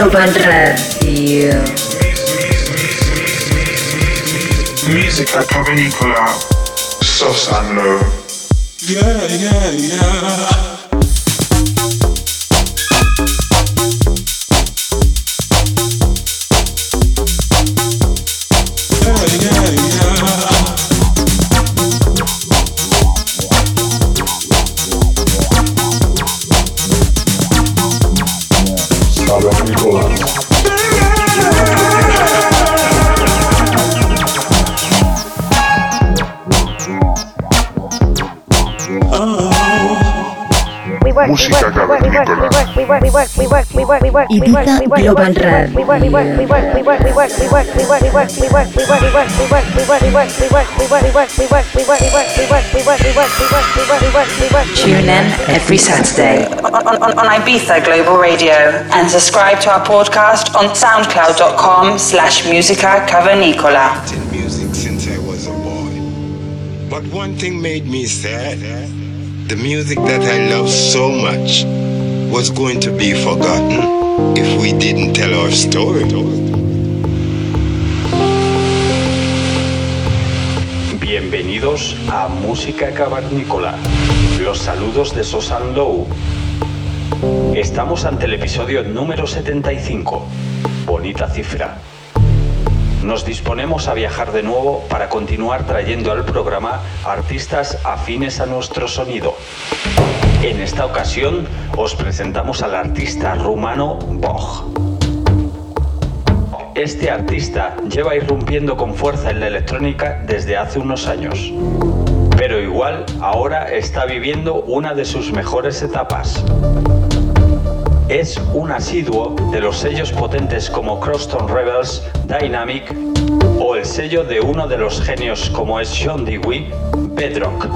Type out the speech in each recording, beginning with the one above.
Urban Radio. Musica provenicola, soft and. Yeah, yeah, yeah. Ibiza Global Radio. Tune in every Saturday on, on, on Ibiza Global Radio and subscribe to our podcast on soundcloud.com slash musica cavernicola. in music since I was a boy. But one thing made me sad. The music that I loved so much was going to be forgotten if we didn't tell our story. Bienvenidos a Música Cavernícola. Los saludos de Sosan Low. Estamos ante el episodio número 75. Bonita cifra. Nos disponemos a viajar de nuevo para continuar trayendo al programa artistas afines a nuestro sonido. En esta ocasión os presentamos al artista rumano Bog. Este artista lleva irrumpiendo con fuerza en la electrónica desde hace unos años. Pero igual ahora está viviendo una de sus mejores etapas. Es un asiduo de los sellos potentes como Crosstown Rebels, Dynamic o el sello de uno de los genios como es Sean Dewey, Bedrock.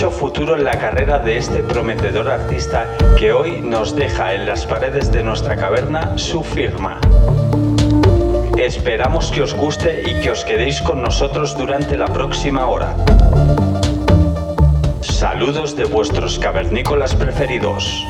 Mucho futuro en la carrera de este prometedor artista que hoy nos deja en las paredes de nuestra caverna su firma. Esperamos que os guste y que os quedéis con nosotros durante la próxima hora. Saludos de vuestros cavernícolas preferidos.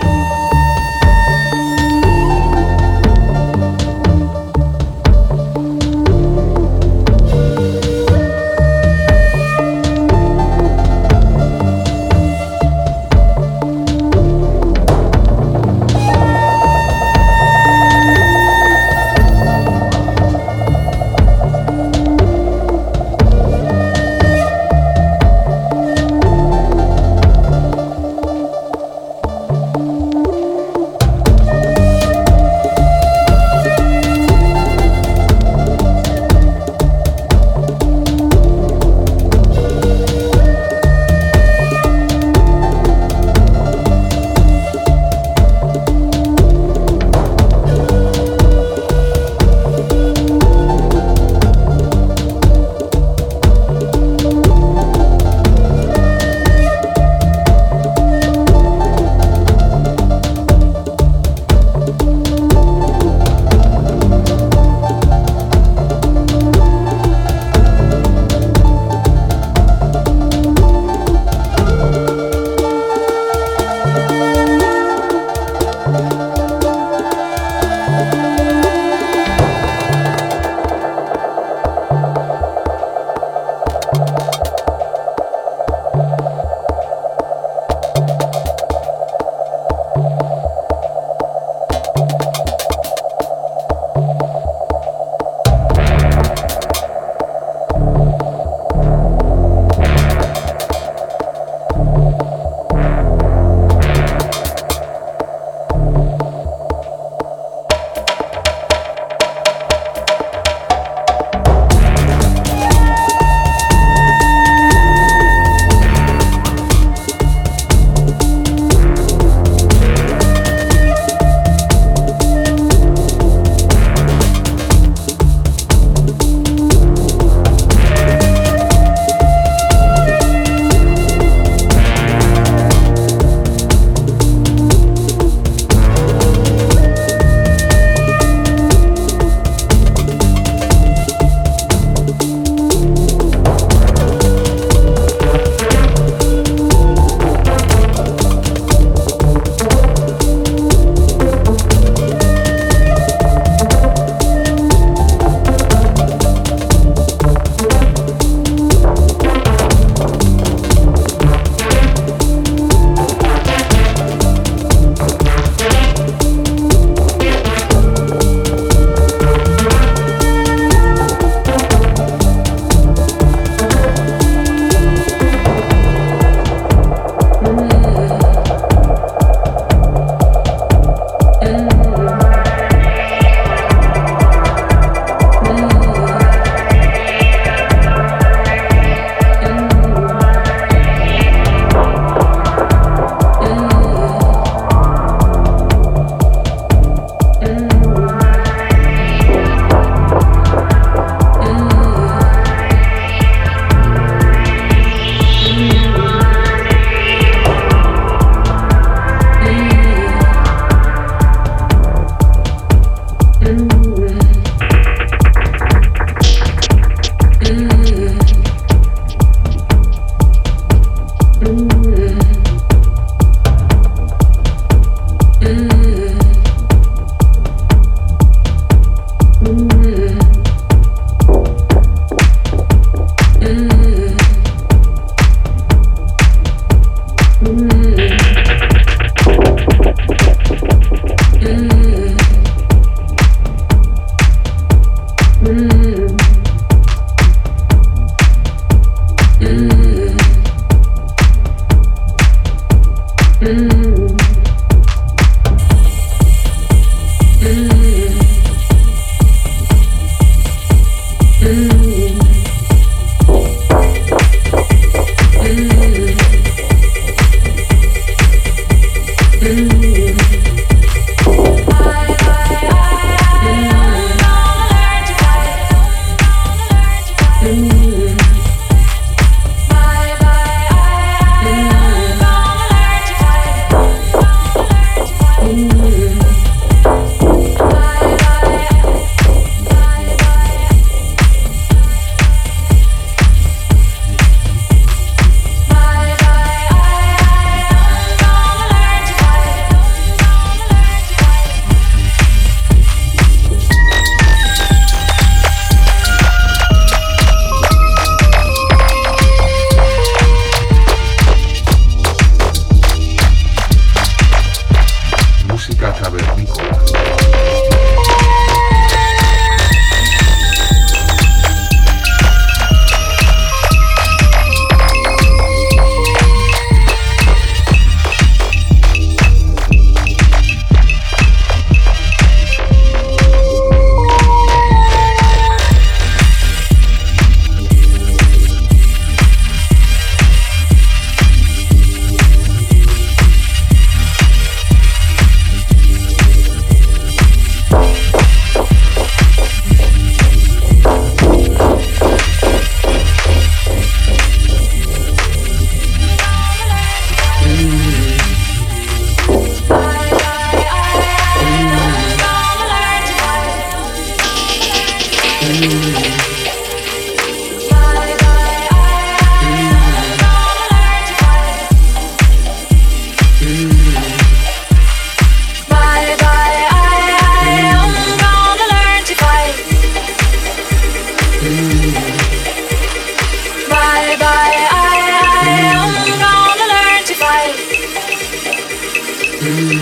Mm-hmm.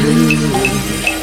Mm-hmm.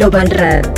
Global Radio.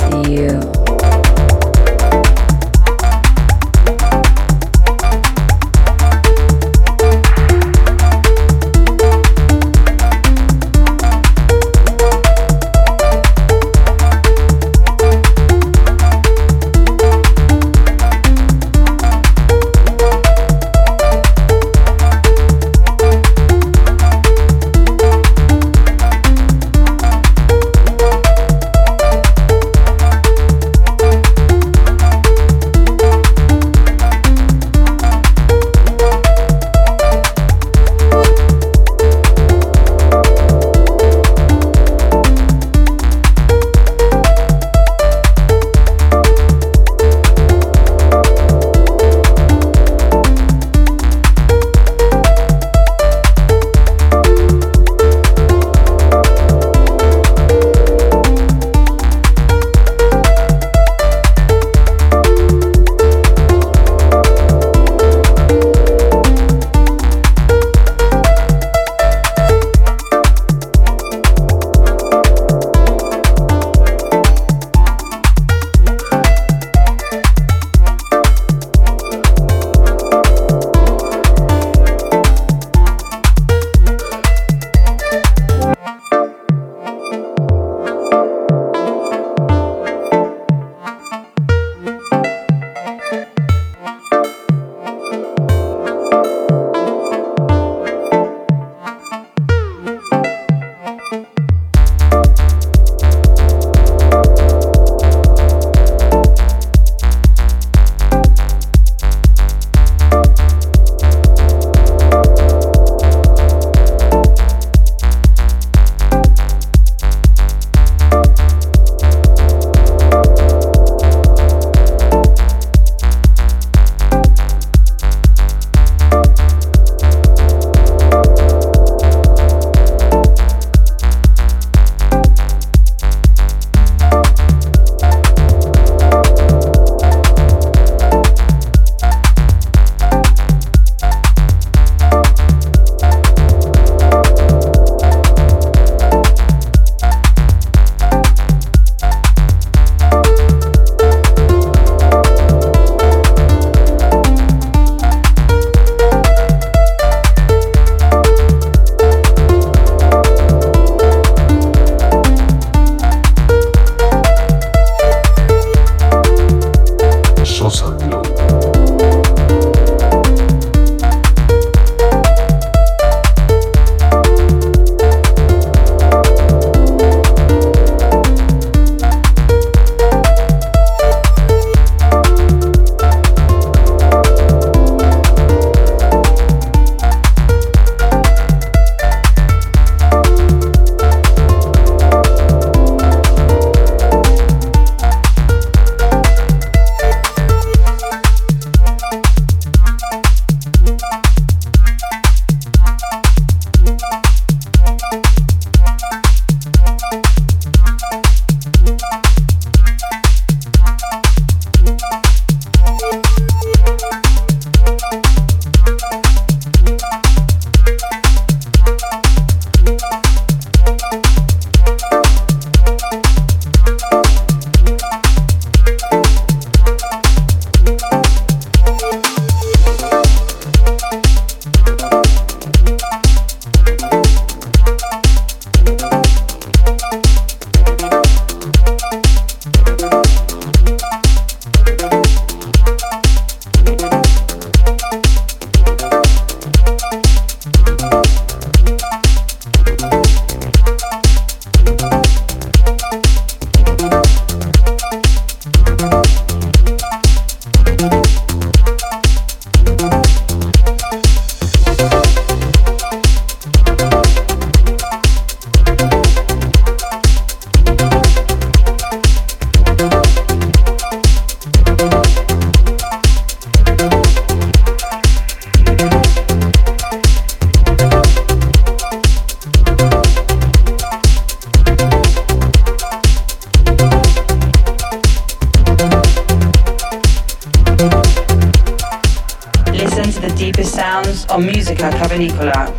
the deepest sounds on Musica Clavinicola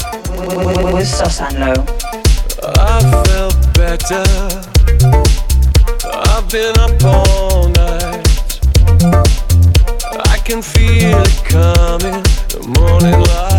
with, with Sosanlo. I felt better. I've been up all night. I can feel it coming, the morning light.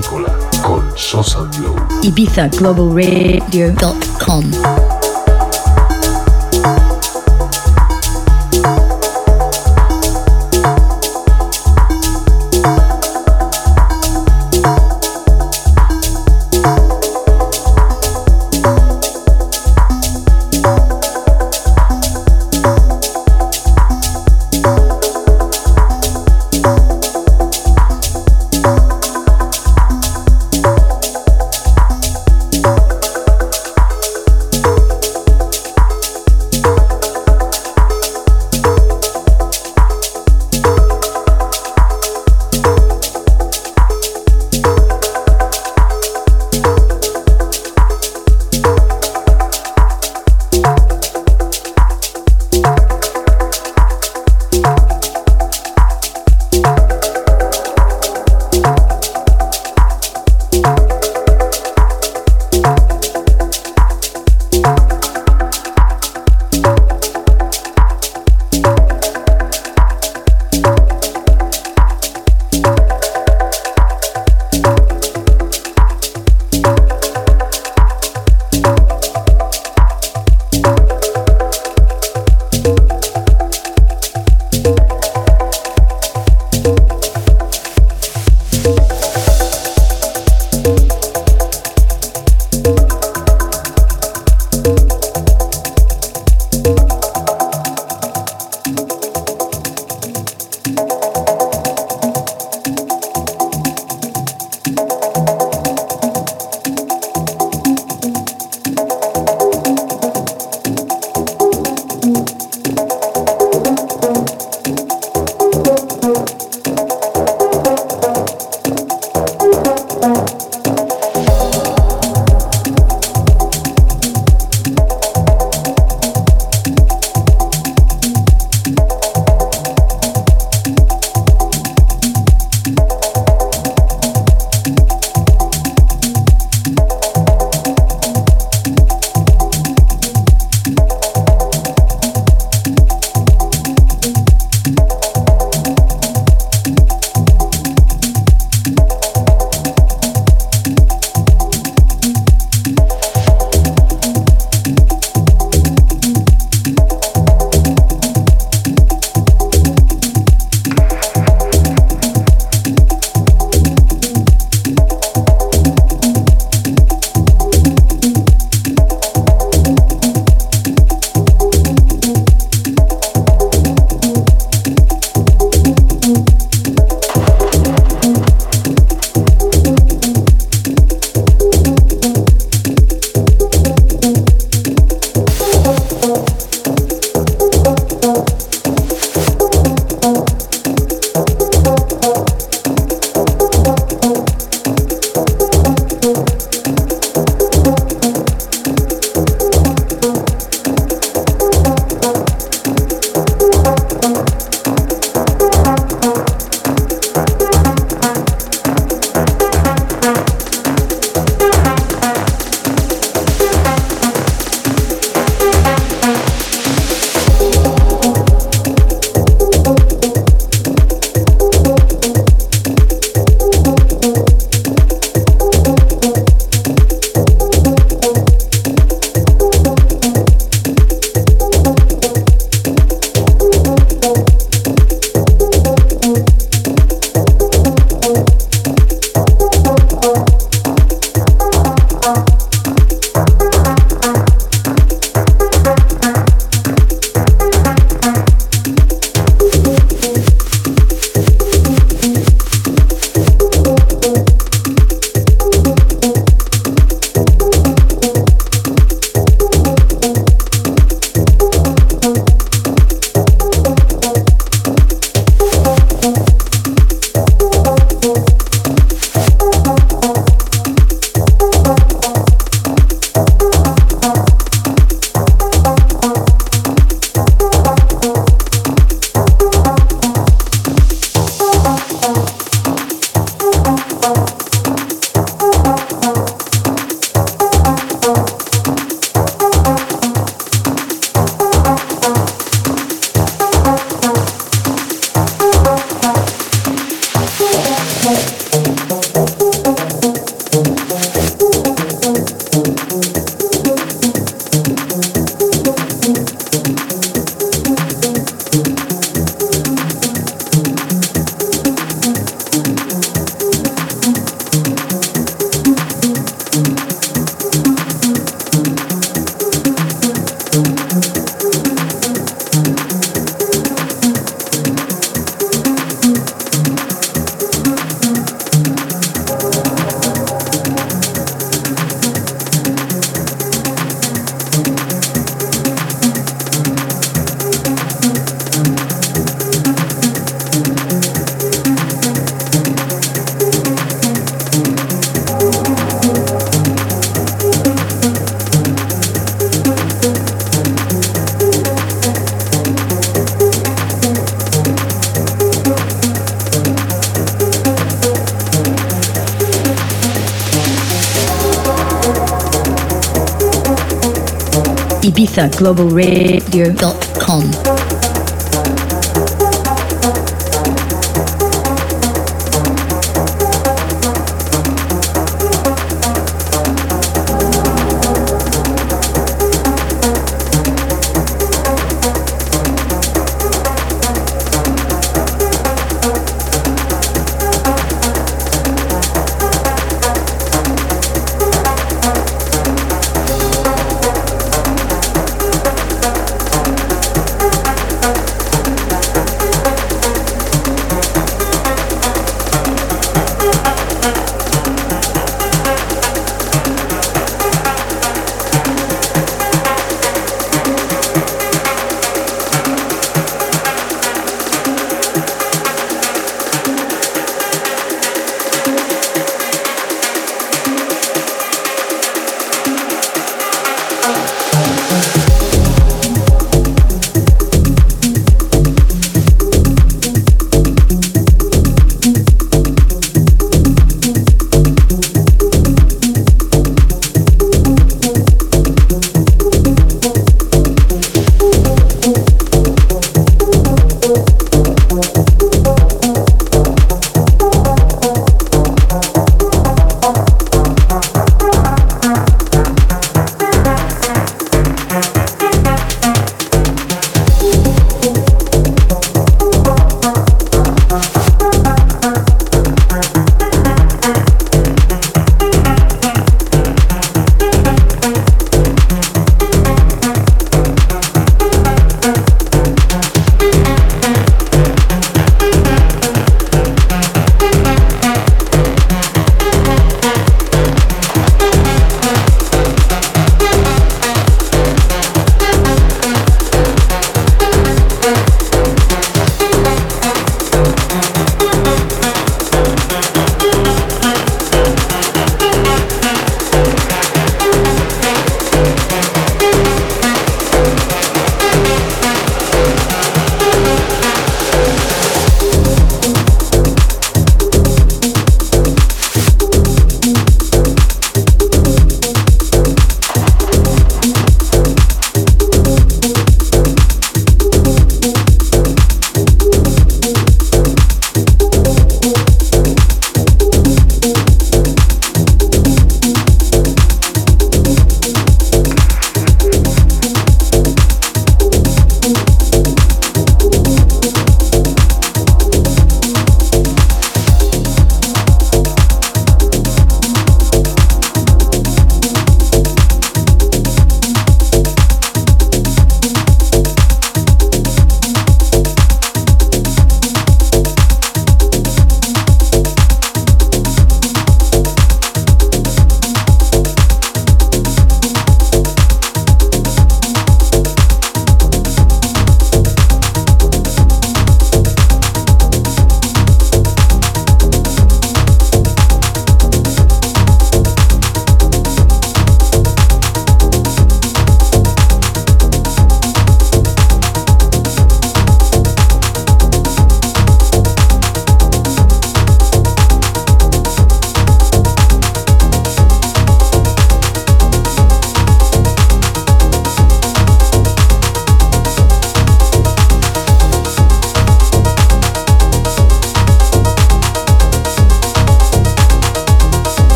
Cavernícola con Sosa Glow. Ibiza Global Global Radio.com.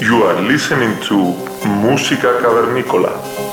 You are listening to Música Cavernícola.